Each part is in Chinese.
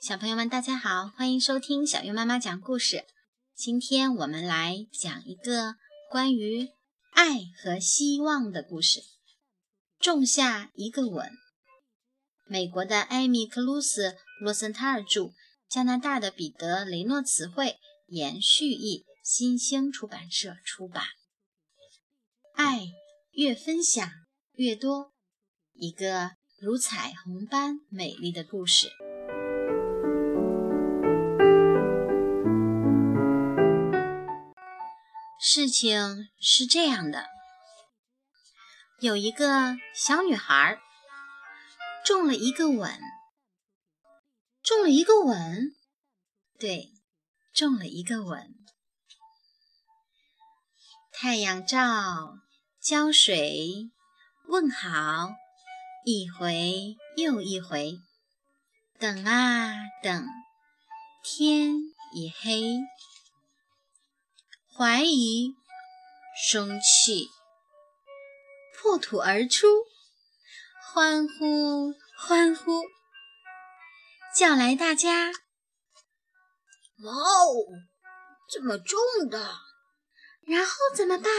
小朋友们，大家好，欢迎收听小月妈妈讲故事。今天我们来讲一个关于爱和希望的故事。种下一个吻。美国的艾米·克鲁斯·罗森塔尔著，加拿大的彼得·雷诺词汇延续译，新兴出版社出版。爱越分享越多，一个如彩虹般美丽的故事。事情是这样的，有一个小女孩中了一个吻，中了一个吻，对，中了一个吻。太阳照，浇水，问好，一回又一回，等啊等，天已黑。怀疑、生气，破土而出，欢呼欢呼，叫来大家。哇哦，这么重的！然后怎么办？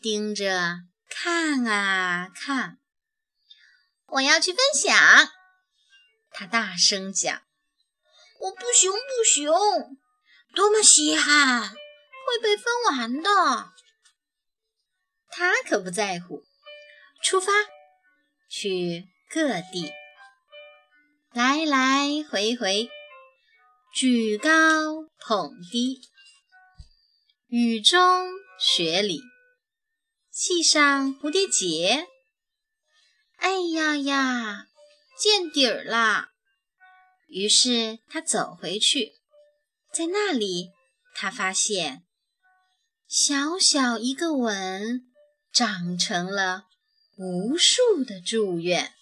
盯着看啊看。我要去分享，他大声讲。我不行不行。多么稀罕，会被分完的。他可不在乎。出发，去各地，来来回回，举高捧低，雨中雪里，系上蝴蝶结。哎呀呀，见底儿啦！于是他走回去。在那里，他发现小小一个吻长成了无数的祝愿。